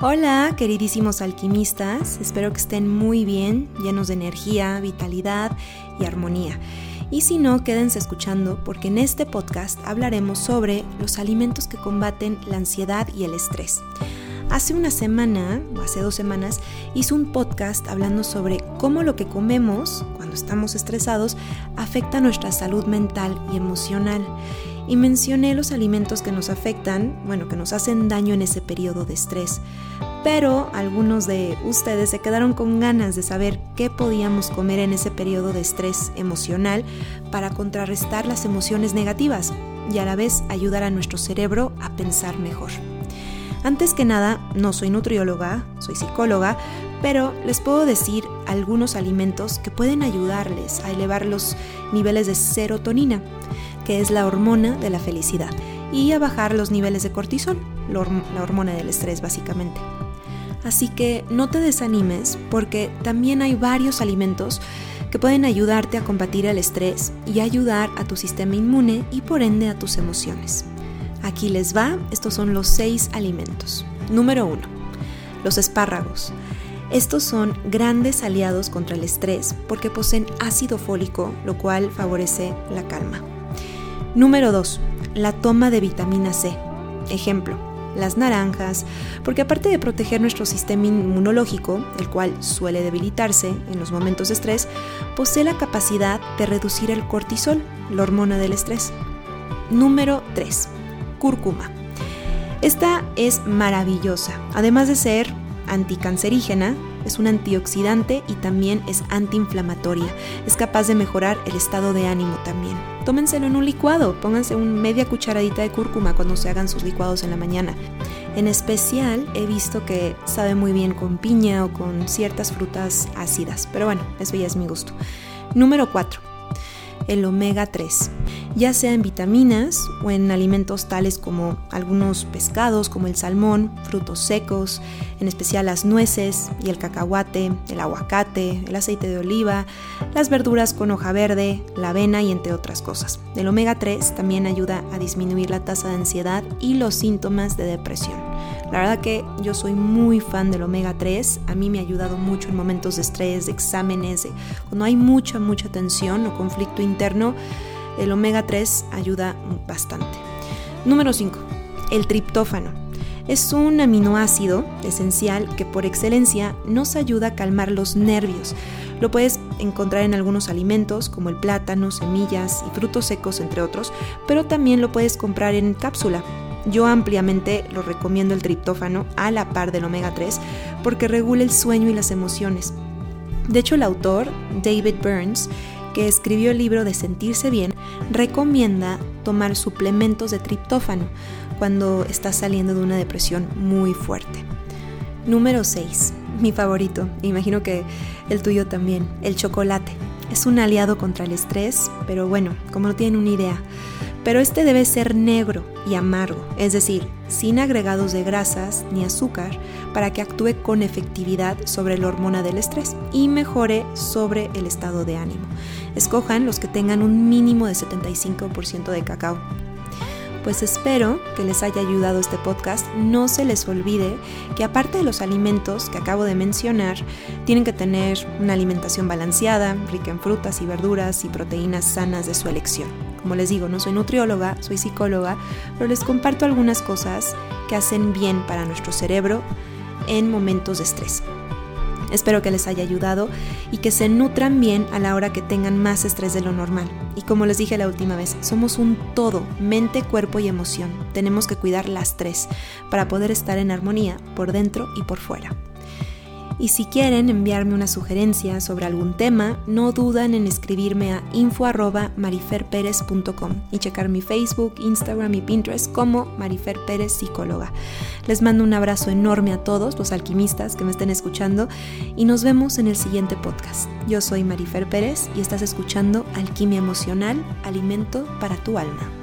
Hola, queridísimos alquimistas, espero que estén muy bien, llenos de energía, vitalidad y armonía. Y si no, quédense escuchando porque en este podcast hablaremos sobre los alimentos que combaten la ansiedad y el estrés. Hace una semana, o hace dos semanas, hice un podcast hablando sobre cómo lo que comemos cuando estamos estresados afecta nuestra salud mental y emocional y mencioné los alimentos que nos afectan, bueno, que nos hacen daño en ese periodo de estrés. Pero algunos de ustedes se quedaron con ganas de saber qué podíamos comer en ese periodo de estrés emocional para contrarrestar las emociones negativas y a la vez ayudar a nuestro cerebro a pensar mejor. Antes que nada, no soy nutrióloga, soy psicóloga, pero les puedo decir algunos alimentos que pueden ayudarles a elevar los niveles de serotonina que es la hormona de la felicidad, y a bajar los niveles de cortisol, la hormona del estrés básicamente. Así que no te desanimes porque también hay varios alimentos que pueden ayudarte a combatir el estrés y ayudar a tu sistema inmune y por ende a tus emociones. Aquí les va, estos son los seis alimentos. Número 1. Los espárragos. Estos son grandes aliados contra el estrés porque poseen ácido fólico, lo cual favorece la calma. Número 2. La toma de vitamina C. Ejemplo, las naranjas, porque aparte de proteger nuestro sistema inmunológico, el cual suele debilitarse en los momentos de estrés, posee la capacidad de reducir el cortisol, la hormona del estrés. Número 3. Cúrcuma. Esta es maravillosa, además de ser anticancerígena, es un antioxidante y también es antiinflamatoria. Es capaz de mejorar el estado de ánimo también. Tómenselo en un licuado, pónganse una media cucharadita de cúrcuma cuando se hagan sus licuados en la mañana. En especial he visto que sabe muy bien con piña o con ciertas frutas ácidas, pero bueno, eso ya es mi gusto. Número 4 el omega 3, ya sea en vitaminas o en alimentos tales como algunos pescados como el salmón, frutos secos, en especial las nueces y el cacahuate, el aguacate, el aceite de oliva, las verduras con hoja verde, la avena y entre otras cosas. El omega 3 también ayuda a disminuir la tasa de ansiedad y los síntomas de depresión. La verdad que yo soy muy fan del omega 3, a mí me ha ayudado mucho en momentos de estrés, de exámenes, cuando hay mucha, mucha tensión o conflicto el omega 3 ayuda bastante. Número 5. El triptófano. Es un aminoácido esencial que por excelencia nos ayuda a calmar los nervios. Lo puedes encontrar en algunos alimentos como el plátano, semillas y frutos secos, entre otros, pero también lo puedes comprar en cápsula yo ampliamente lo recomiendo el triptófano a la par del omega 3 porque regula el sueño y las emociones. De hecho, el autor, David Burns, que escribió el libro de Sentirse Bien, recomienda tomar suplementos de triptófano cuando estás saliendo de una depresión muy fuerte. Número 6. Mi favorito, imagino que el tuyo también, el chocolate. Es un aliado contra el estrés, pero bueno, como no tienen una idea, pero este debe ser negro y amargo, es decir, sin agregados de grasas ni azúcar, para que actúe con efectividad sobre la hormona del estrés y mejore sobre el estado de ánimo. Escojan los que tengan un mínimo de 75% de cacao pues espero que les haya ayudado este podcast. No se les olvide que aparte de los alimentos que acabo de mencionar, tienen que tener una alimentación balanceada, rica en frutas y verduras y proteínas sanas de su elección. Como les digo, no soy nutrióloga, soy psicóloga, pero les comparto algunas cosas que hacen bien para nuestro cerebro en momentos de estrés. Espero que les haya ayudado y que se nutran bien a la hora que tengan más estrés de lo normal. Y como les dije la última vez, somos un todo, mente, cuerpo y emoción. Tenemos que cuidar las tres para poder estar en armonía por dentro y por fuera. Y si quieren enviarme una sugerencia sobre algún tema, no dudan en escribirme a info.mariferperez.com y checar mi Facebook, Instagram y Pinterest como Marifer Pérez Psicóloga. Les mando un abrazo enorme a todos los alquimistas que me estén escuchando y nos vemos en el siguiente podcast. Yo soy Marifer Pérez y estás escuchando Alquimia Emocional, Alimento para tu Alma.